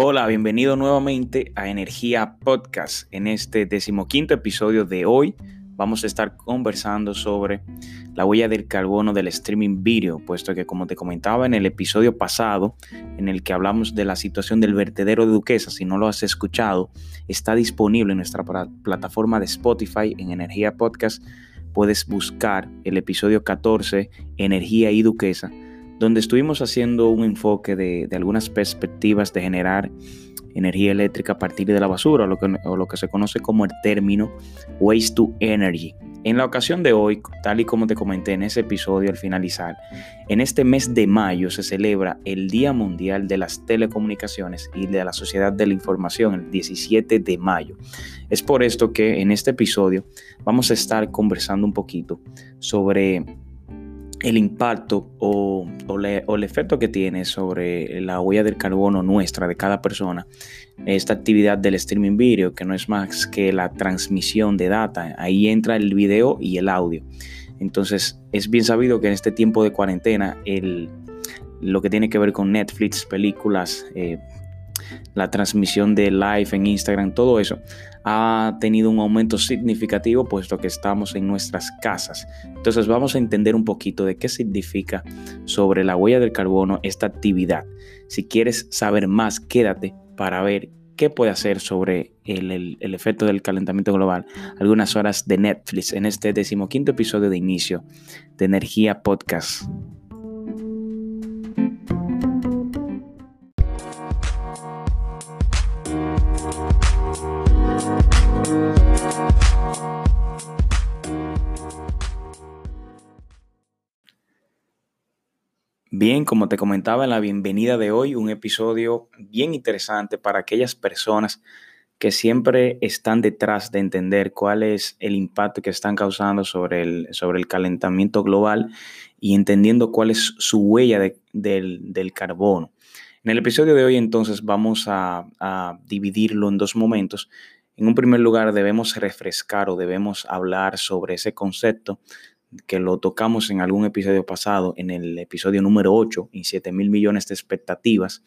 Hola, bienvenido nuevamente a Energía Podcast. En este decimoquinto episodio de hoy vamos a estar conversando sobre la huella del carbono del streaming video, puesto que como te comentaba en el episodio pasado, en el que hablamos de la situación del vertedero de Duquesa, si no lo has escuchado, está disponible en nuestra plataforma de Spotify en Energía Podcast. Puedes buscar el episodio 14, Energía y Duquesa donde estuvimos haciendo un enfoque de, algunas perspectivas de generar energía eléctrica a partir de la basura, o lo, que, se conoce como el término waste to energy. En la ocasión de hoy, tal y como te comenté en ese episodio al finalizar, en este mes de mayo se celebra el Día Mundial de las Telecomunicaciones y de la Sociedad de la Información, el 17 de mayo. Es por esto que en este episodio vamos a estar conversando un poquito sobre el impacto o, el efecto que tiene sobre la huella del carbono nuestra de cada persona, esta actividad del streaming video, que no es más que la transmisión de data, ahí entra el video y el audio. Entonces es bien sabido que en este tiempo de cuarentena, el, lo que tiene que ver con Netflix, películas, eh, la transmisión de live en Instagram, todo eso ha tenido un aumento significativo puesto que estamos en nuestras casas. Entonces vamos a entender un poquito de qué significa sobre la huella del carbono esta actividad. Si quieres saber más, quédate para ver qué puede hacer sobre el, efecto del calentamiento global. Algunas horas de Netflix en este decimoquinto episodio de inicio de Energía Podcast. Bien, como te comentaba en la bienvenida de hoy, un episodio bien interesante para aquellas personas que siempre están detrás de entender cuál es el impacto que están causando sobre el, sobre el calentamiento global y entendiendo cuál es su huella del, carbono. En el episodio de hoy entonces vamos a dividirlo en dos momentos. En un primer lugar debemos refrescar o debemos hablar sobre ese concepto que lo tocamos en algún episodio pasado, en el episodio número 8, y 7 mil millones de expectativas,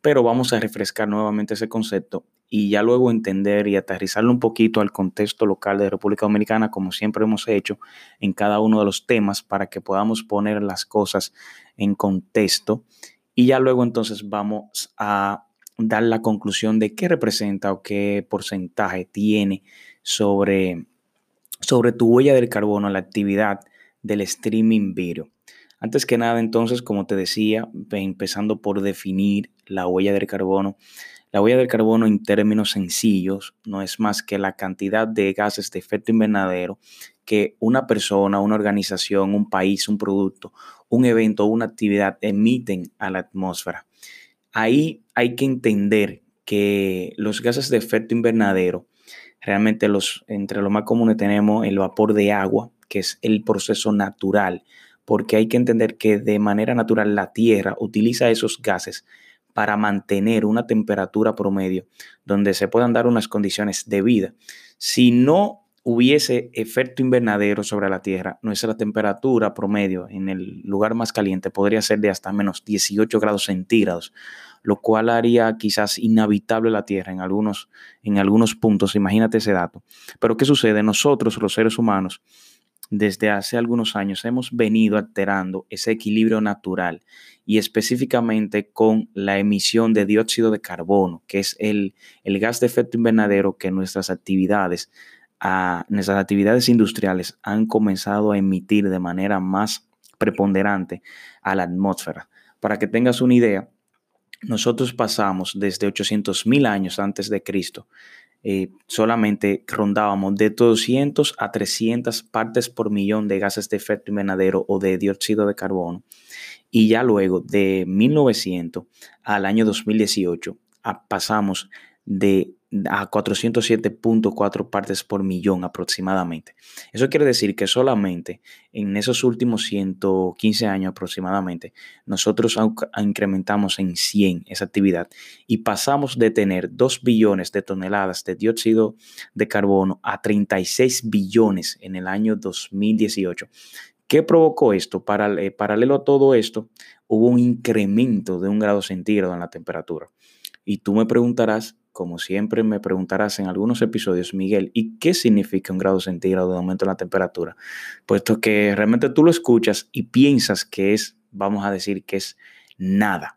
pero vamos a refrescar nuevamente ese concepto y ya luego entender y aterrizarlo un poquito al contexto local de República Dominicana, como siempre hemos hecho en cada uno de los temas, para que podamos poner las cosas en contexto. Y ya luego entonces vamos a dar la conclusión de qué representa o qué porcentaje tiene sobre sobre tu huella del carbono, la actividad del streaming video. Antes que nada, entonces, como te decía, empezando por definir la huella del carbono, la huella del carbono en términos sencillos no es más que la cantidad de gases de efecto invernadero que una persona, una organización, un país, un producto, un evento o una actividad emiten a la atmósfera. Ahí hay que entender que los gases de efecto invernadero Realmente los, entre los más comunes tenemos el vapor de agua, que es el proceso natural, porque hay que entender que de manera natural la Tierra utiliza esos gases para mantener una temperatura promedio donde se puedan dar unas condiciones de vida. Si no hubiese efecto invernadero sobre la Tierra, nuestra temperatura promedio en el lugar más caliente podría ser de hasta menos 18 grados centígrados, lo cual haría quizás inhabitable la Tierra en algunos, en algunos puntos. Imagínate ese dato. Pero ¿qué sucede? Nosotros, los seres humanos, desde hace algunos años hemos venido alterando ese equilibrio natural y específicamente con la emisión de dióxido de carbono, que es el, el gas de efecto invernadero que nuestras actividades a nuestras actividades industriales han comenzado a emitir de manera más preponderante a la atmósfera. Para que tengas una idea, nosotros pasamos desde 800 mil años antes de Cristo, eh, solamente rondábamos de 200 a 300 partes por millón de gases de efecto invernadero o de dióxido de carbono. Y ya luego de 1900 al año 2018 pasamos de a 407.4 partes por millón aproximadamente. Eso quiere decir que solamente en esos últimos 115 años aproximadamente, nosotros incrementamos en 100 esa actividad y pasamos de tener 2 billones de toneladas de dióxido de carbono a 36 billones en el año 2018. ¿Qué provocó esto? Paralelo a todo esto, hubo un incremento de un grado centígrado en la temperatura. Y tú me preguntarás, como siempre me preguntarás en algunos episodios, Miguel, ¿y qué significa un grado centígrado de aumento en la temperatura? Puesto que realmente tú lo escuchas y piensas que es, vamos a decir, que es nada.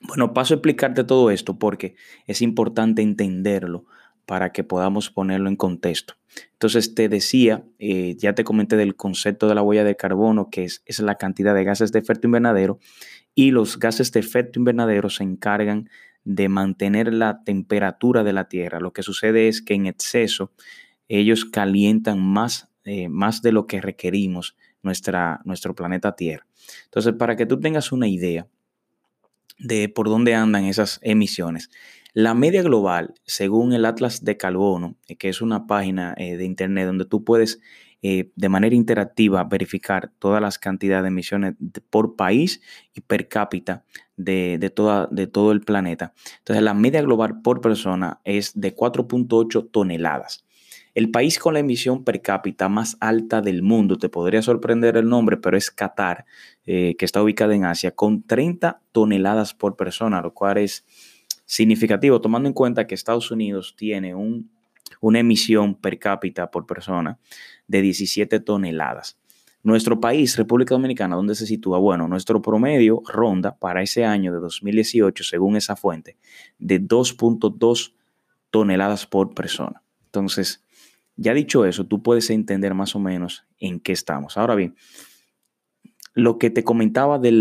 Bueno, paso a explicarte todo esto porque es importante entenderlo para que podamos ponerlo en contexto. Entonces te decía, eh, ya te comenté del concepto de la huella de carbono, que es, es la cantidad de gases de efecto invernadero, y los gases de efecto invernadero se encargan de mantener la temperatura de la Tierra. Lo que sucede es que en exceso ellos calientan más, eh, más de lo que requerimos nuestra, nuestro planeta Tierra. Entonces, para que tú tengas una idea de por dónde andan esas emisiones, la media global, según el Atlas de Carbono, eh, que es una página eh, de Internet donde tú puedes eh, de manera interactiva verificar todas las cantidades de emisiones por país y per cápita de, de, toda, de todo el planeta. Entonces, la media global por persona es de 4.8 toneladas. El país con la emisión per cápita más alta del mundo, te podría sorprender el nombre, pero es Qatar, que está ubicada en Asia, con 30 toneladas por persona, lo cual es significativo, tomando en cuenta que Estados Unidos tiene un, una emisión per cápita por persona de 17 toneladas. Nuestro país, República Dominicana, ¿dónde se sitúa? Bueno, nuestro promedio ronda para ese año de 2018, según esa fuente, de 2.2 toneladas por persona. Entonces, ya dicho eso, tú puedes entender más o menos en qué estamos. Ahora bien, lo que te comentaba de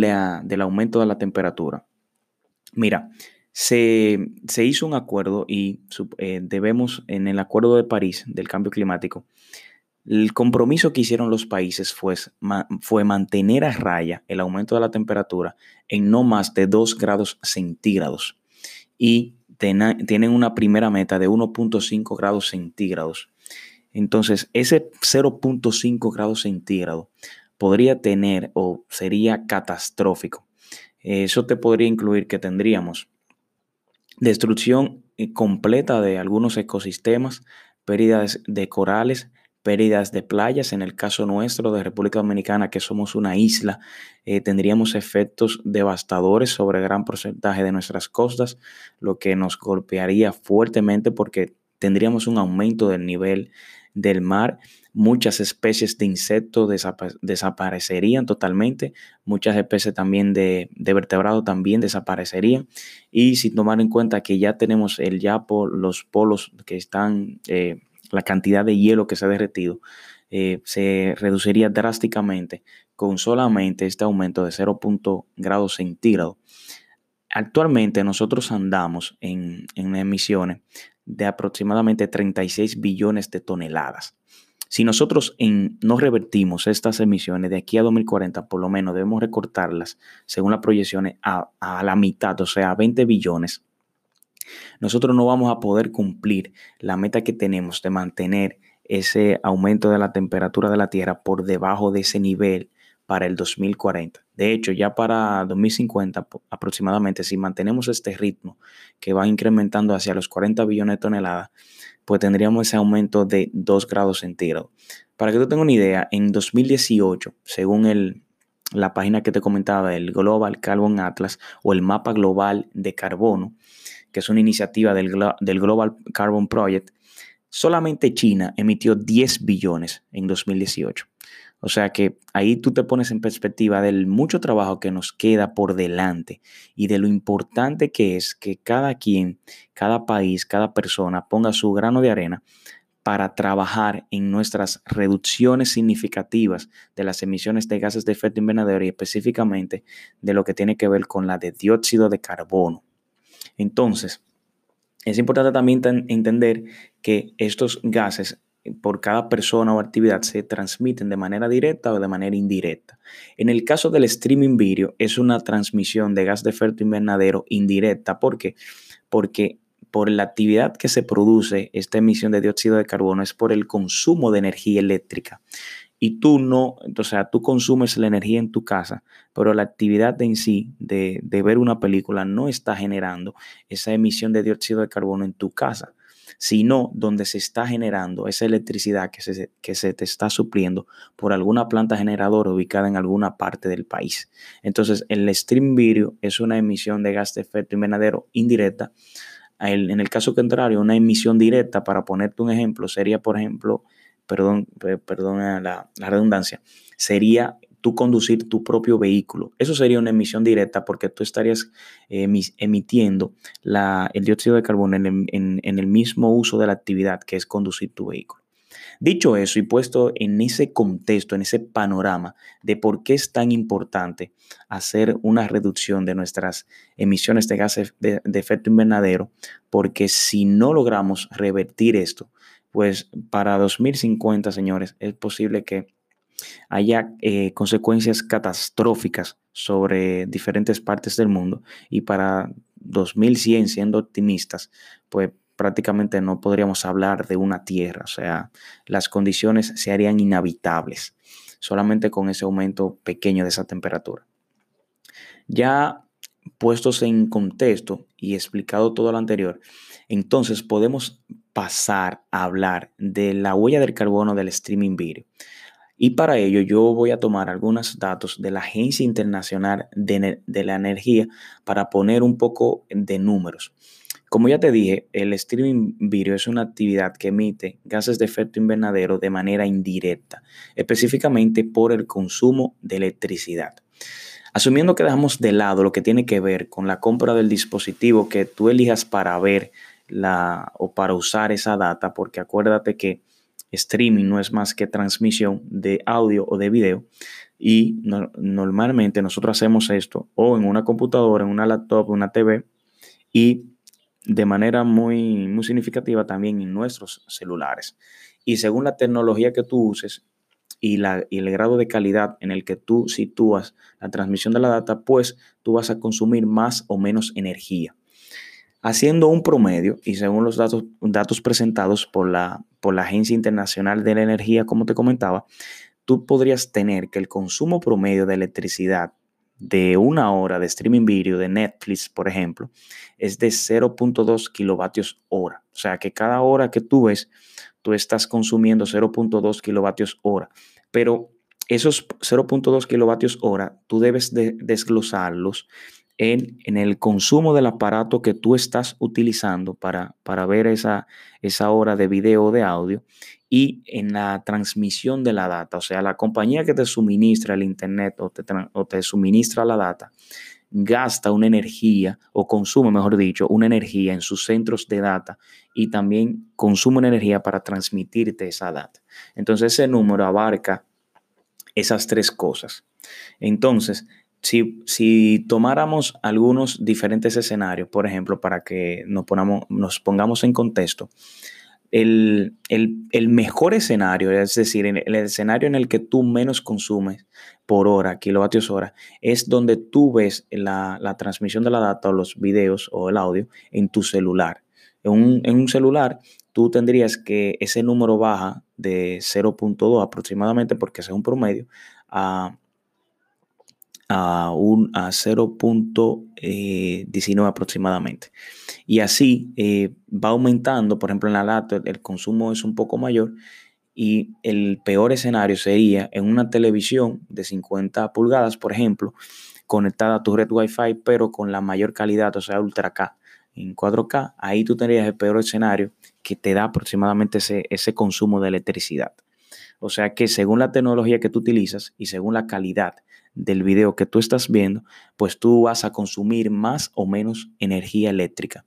del aumento de la temperatura. Mira, se, hizo un acuerdo y eh, debemos, en el Acuerdo de París del Cambio Climático, el compromiso que hicieron los países fue, fue mantener a raya el aumento de la temperatura en no más de 2 grados centígrados y tienen una primera meta de 1.5 grados centígrados. Entonces, ese 0.5 grados centígrados podría tener o sería catastrófico. Eso te podría incluir que tendríamos destrucción eh, completa de algunos ecosistemas, pérdidas de corales, pérdidas de playas. En el caso nuestro de República Dominicana, que somos una isla, eh, tendríamos efectos devastadores sobre gran porcentaje de nuestras costas, lo que nos golpearía fuertemente porque tendríamos un aumento del nivel del mar muchas especies de insectos desaparecerían totalmente, muchas especies también de, de vertebrados también desaparecerían. Y sin tomar en cuenta que ya tenemos el yapo, los polos que están, eh, la cantidad de hielo que se ha derretido, eh, se reduciría drásticamente con solamente este aumento de 0. grados centígrados. Actualmente nosotros andamos en, emisiones de aproximadamente 36 billones de toneladas. Si nosotros no revertimos estas emisiones de aquí a 2040, por lo menos debemos recortarlas, según las proyecciones, a, a la mitad, o sea, a 20 billones, nosotros no vamos a poder cumplir la meta que tenemos de mantener ese aumento de la temperatura de la Tierra por debajo de ese nivel para el 2040. De hecho, ya para 2050 aproximadamente, si mantenemos este ritmo que va incrementando hacia los 40 billones de toneladas, pues tendríamos ese aumento de 2 grados centígrados. Para que tú tengas una idea, en 2018, según la página que te comentaba, el Global Carbon Atlas o el mapa global de carbono, que es una iniciativa del, del Global Carbon Project, solamente China emitió 10 billones en 2018. O sea que ahí tú te pones en perspectiva del mucho trabajo que nos queda por delante y de lo importante que es que cada quien, cada país, cada persona ponga su grano de arena para trabajar en nuestras reducciones significativas de las emisiones de gases de efecto invernadero y específicamente de lo que tiene que ver con la de dióxido de carbono. Entonces, es importante también entender que estos gases por cada persona o actividad se transmiten de manera directa o de manera indirecta. En el caso del streaming video es una transmisión de gas de efecto invernadero indirecta. ¿Por qué? Porque por la actividad que se produce esta emisión de dióxido de carbono es por el consumo de energía eléctrica. Y tú no, o sea, tú consumes la energía en tu casa, pero la actividad en sí de, de ver una película no está generando esa emisión de dióxido de carbono en tu casa. Sino donde se está generando esa electricidad que se, que se te está supliendo por alguna planta generadora ubicada en alguna parte del país. Entonces, el stream video es una emisión de gas de efecto invernadero indirecta. En el caso contrario, una emisión directa, para ponerte un ejemplo, sería, por ejemplo, perdón, perdón la, la redundancia, sería tú conducir tu propio vehículo. Eso sería una emisión directa porque tú estarías emitiendo el dióxido de carbono en, el mismo uso de la actividad que es conducir tu vehículo. Dicho eso y puesto en ese contexto, en ese panorama de por qué es tan importante hacer una reducción de nuestras emisiones de gases de efecto invernadero, porque si no logramos revertir esto, pues para 2050, señores, es posible que haya eh, consecuencias catastróficas sobre diferentes partes del mundo y para 2100, siendo optimistas, pues prácticamente no podríamos hablar de una tierra, o sea, las condiciones se harían inhabitables solamente con ese aumento pequeño de esa temperatura. Ya puestos en contexto y explicado todo lo anterior, entonces podemos pasar a hablar de la huella del carbono del streaming video. Y para ello yo voy a tomar algunos datos de la Agencia Internacional de, la Energía para poner un poco de números. Como ya te dije, el streaming video es una actividad que emite gases de efecto invernadero de manera indirecta, específicamente por el consumo de electricidad. Asumiendo que dejamos de lado lo que tiene que ver con la compra del dispositivo que tú elijas para ver la, o para usar esa data, porque acuérdate que streaming no es más que transmisión de audio o de video. Y normalmente nosotros hacemos esto o en una computadora, en una laptop, una TV y de manera muy, muy significativa también en nuestros celulares. Y según la tecnología que tú uses y, la, y el grado de calidad en el que tú sitúas la transmisión de la data, pues tú vas a consumir más o menos energía. Haciendo un promedio, y según los datos, presentados por la, por la Agencia Internacional de la Energía, como te comentaba, tú podrías tener que el consumo promedio de electricidad de una hora de streaming video de Netflix, por ejemplo, es de 0.2 kilovatios hora. O sea que cada hora que tú ves, tú estás consumiendo 0.2 kilovatios hora. Pero esos 0.2 kilovatios hora, tú debes de desglosarlos en, el consumo del aparato que tú estás utilizando para, para ver esa, esa hora de video o de audio y en la transmisión de la data. O sea, la compañía que te suministra el Internet o te, te suministra la data gasta una energía o consume, mejor dicho, una energía en sus centros de data y también consume energía para transmitirte esa data. Entonces ese número abarca esas tres cosas. Entonces, si, tomáramos algunos diferentes escenarios, por ejemplo, para que nos, nos pongamos en contexto, el, mejor escenario, es decir, el, escenario en el que tú menos consumes por hora, kilovatios hora, es donde tú ves la, transmisión de la data o los videos o el audio en tu celular. En un, en un celular, tú tendrías que ese número baja de 0.2 aproximadamente, porque ese es un promedio, a a, un, a 0.19 eh, aproximadamente. Y así eh, va aumentando, por ejemplo, en la lata el consumo es un poco mayor y el peor escenario sería en una televisión de 50 pulgadas, por ejemplo, conectada a tu red Wi-Fi, pero con la mayor calidad, o sea, Ultra K en 4K, ahí tú tendrías el peor escenario que te da aproximadamente ese, ese consumo de electricidad. O sea que según la tecnología que tú utilizas y según la calidad del video que tú estás viendo, pues tú vas a consumir más o menos energía eléctrica.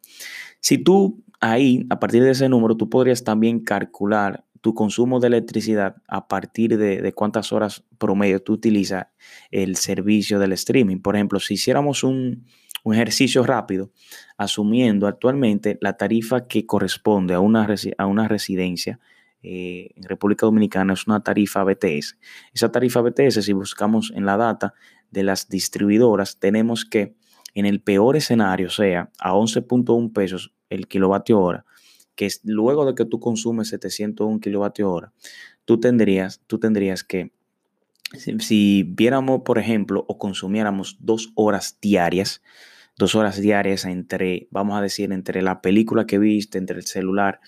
Si tú ahí, a partir de ese número, tú podrías también calcular tu consumo de electricidad a partir de, cuántas horas promedio tú utilizas el servicio del streaming. Por ejemplo, si hiciéramos un, ejercicio rápido, asumiendo actualmente la tarifa que corresponde a una, a una residencia eh, en República Dominicana es una tarifa BTS. Esa tarifa BTS, si buscamos en la data de las distribuidoras, tenemos que en el peor escenario, sea a 11.1 pesos el kilovatio hora, que es luego de que tú consumes 701 kilovatio hora, tú tendrías, tú tendrías que, si, si viéramos, por ejemplo, o consumiéramos dos horas diarias, dos horas diarias entre, vamos a decir, entre la película que viste, entre el celular,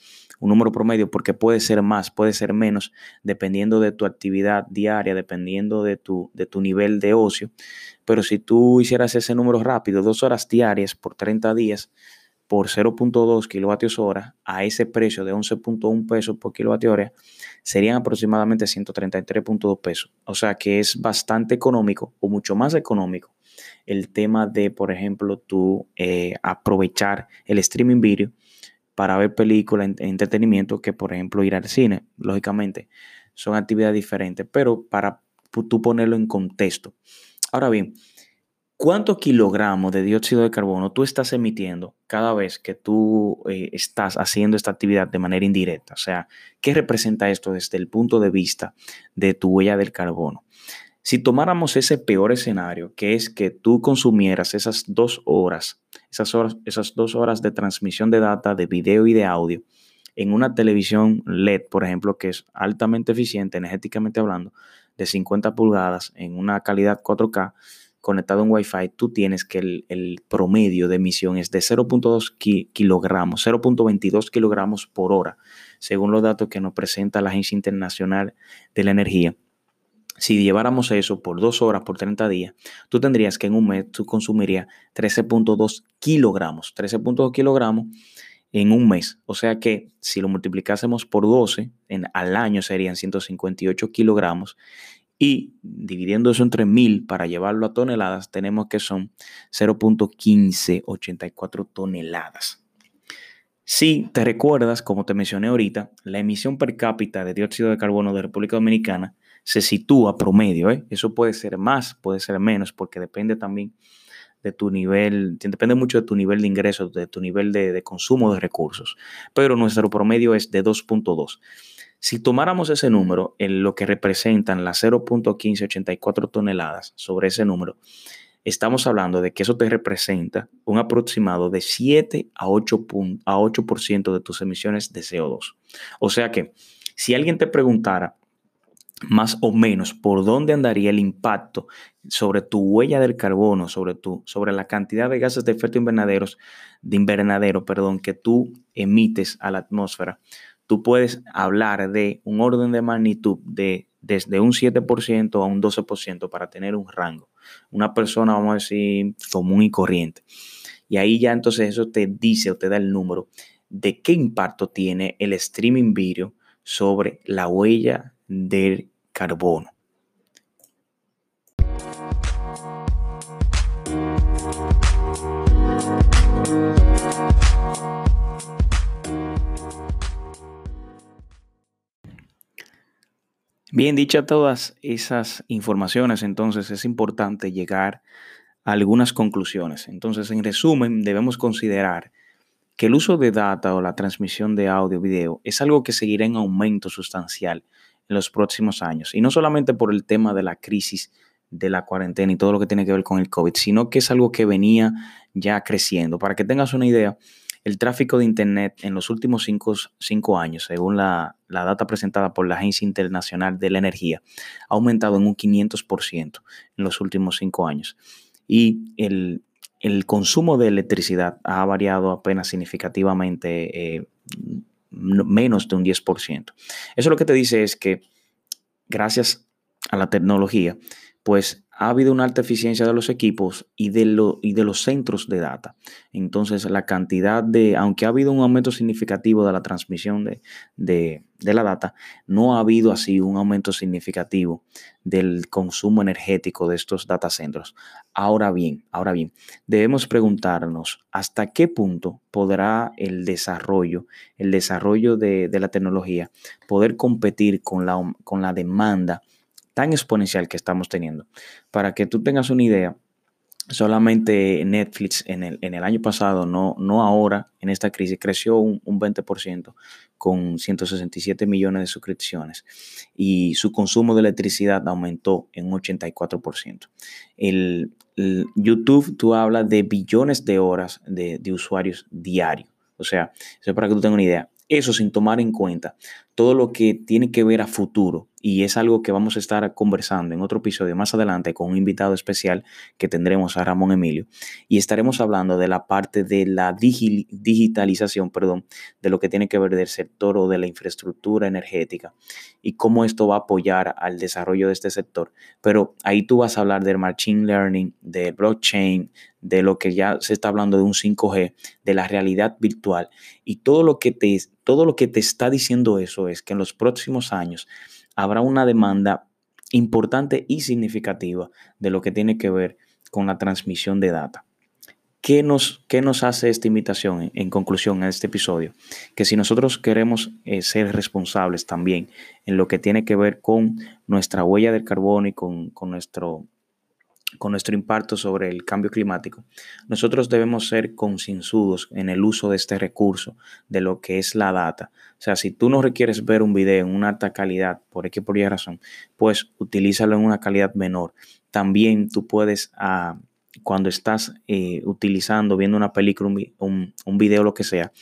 un número promedio, porque puede ser más, puede ser menos, dependiendo de tu actividad diaria, dependiendo de tu, de tu nivel de ocio. Pero si tú hicieras ese número rápido, dos horas diarias por 30 días, por 0.2 kilovatios hora a ese precio de 11.1 pesos por kilovatio hora, serían aproximadamente 133.2 pesos. O sea que es bastante económico o mucho más económico el tema de, por ejemplo, tú eh, aprovechar el streaming video para ver películas, entretenimiento, que por ejemplo ir al cine. Lógicamente, son actividades diferentes, pero para tú ponerlo en contexto. Ahora bien, ¿cuántos kilogramos de dióxido de carbono tú estás emitiendo cada vez que tú eh, estás haciendo esta actividad de manera indirecta? O sea, ¿qué representa esto desde el punto de vista de tu huella del carbono? Si tomáramos ese peor escenario, que es que tú consumieras esas dos horas, esas, horas, esas dos horas de transmisión de data, de video y de audio, en una televisión LED, por ejemplo, que es altamente eficiente, energéticamente hablando, de 50 pulgadas, en una calidad 4K, conectado en Wi-Fi, tú tienes que el, promedio de emisión es de 0.2 kilogramos, 0.22 kilogramos por hora, según los datos que nos presenta la Agencia Internacional de la Energía si lleváramos eso por dos horas, por 30 días, tú tendrías que en un mes tú consumirías 13.2 kilogramos. 13.2 kilogramos en un mes. O sea que si lo multiplicásemos por 12, en, al año serían 158 kilogramos. Y dividiendo eso entre mil para llevarlo a toneladas, tenemos que son 0.1584 toneladas. Si te recuerdas, como te mencioné ahorita, la emisión per cápita de dióxido de carbono de República Dominicana se sitúa promedio. ¿eh? Eso puede ser más, puede ser menos, porque depende también de tu nivel, depende mucho de tu nivel de ingresos, de tu nivel de, consumo de recursos. Pero nuestro promedio es de 2.2. Si tomáramos ese número, en lo que representan las 0.1584 toneladas sobre ese número, estamos hablando de que eso te representa un aproximado de 7 a 8, a 8 de tus emisiones de CO2. O sea que si alguien te preguntara, más o menos por dónde andaría el impacto sobre tu huella del carbono, sobre, tu, sobre la cantidad de gases de efecto invernadero, de invernadero perdón, que tú emites a la atmósfera, tú puedes hablar de un orden de magnitud de desde un 7% a un 12% para tener un rango. Una persona, vamos a decir, común y corriente. Y ahí ya entonces eso te dice o te da el número de qué impacto tiene el streaming video sobre la huella del carbono. Bien, dicha todas esas informaciones, entonces es importante llegar a algunas conclusiones. Entonces, en resumen, debemos considerar que el uso de data o la transmisión de audio video es algo que seguirá en aumento sustancial en los próximos años. Y no solamente por el tema de la crisis de la cuarentena y todo lo que tiene que ver con el COVID, sino que es algo que venía ya creciendo. Para que tengas una idea, el tráfico de Internet en los últimos cinco, años, según la, data presentada por la Agencia Internacional de la Energía, ha aumentado en un 500% en los últimos cinco años. Y el, consumo de electricidad ha variado apenas significativamente eh, menos de un 10%. Eso lo que te dice es que gracias a la tecnología, pues ha habido una alta eficiencia de los equipos y de, lo, y de los centros de data. Entonces, la cantidad de, aunque ha habido un aumento significativo de la transmisión de, de, de, la data, no ha habido así un aumento significativo del consumo energético de estos data centros. Ahora bien, ahora bien, debemos preguntarnos hasta qué punto podrá el desarrollo, el desarrollo de, de la tecnología, poder competir con la, con la demanda tan exponencial que estamos teniendo. Para que tú tengas una idea, solamente Netflix en el, en el año pasado, no, no ahora, en esta crisis, creció un, 20% con 167 millones de suscripciones y su consumo de electricidad aumentó en un 84%. El, YouTube, tú hablas de billones de horas de, de usuarios diarios. O sea, eso es para que tú tengas una idea. Eso sin tomar en cuenta todo lo que tiene que ver a futuro y es algo que vamos a estar conversando en otro episodio más adelante con un invitado especial que tendremos a Ramón Emilio y estaremos hablando de la parte de la digitalización, perdón, de lo que tiene que ver del sector o de la infraestructura energética y cómo esto va a apoyar al desarrollo de este sector. Pero ahí tú vas a hablar del machine learning, del blockchain, de lo que ya se está hablando de un 5G, de la realidad virtual y todo lo que te todo lo que te está diciendo eso es que en los próximos años habrá una demanda importante y significativa de lo que tiene que ver con la transmisión de data. ¿Qué nos, qué nos hace esta invitación en, conclusión en este episodio? Que si nosotros queremos eh, ser responsables también en lo que tiene que ver con nuestra huella del carbono y con, con nuestro con nuestro impacto sobre el cambio climático, nosotros debemos ser concienzudos en el uso de este recurso, de lo que es la data. O sea, si tú no requieres ver un video en una alta calidad, por X por Y razón, pues utilízalo en una calidad menor. También tú puedes, ah, cuando estás eh, utilizando, viendo una película, un, un video, lo que sea,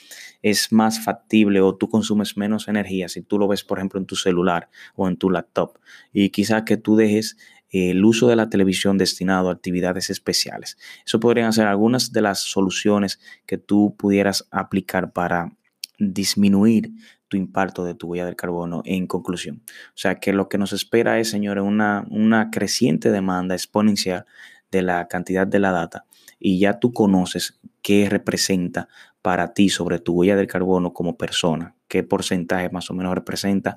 es más factible o tú consumes menos energía si tú lo ves, por ejemplo, en tu celular o en tu laptop. Y quizá que tú dejes el uso de la televisión destinado a actividades especiales. Eso podrían ser algunas de las soluciones que tú pudieras aplicar para disminuir tu impacto de tu huella del carbono en conclusión. O sea que lo que nos espera es, señores, una, una creciente demanda exponencial de la cantidad de la data y ya tú conoces qué representa para ti sobre tu huella del carbono como persona, qué porcentaje más o menos representa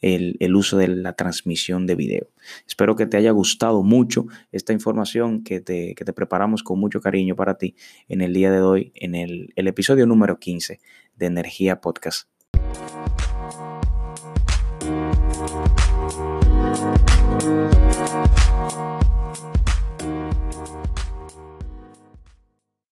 el, uso de la transmisión de video. Espero que te haya gustado mucho esta información que te, que te preparamos con mucho cariño para ti en el día de hoy, en el, el episodio número 15 de Energía Podcast.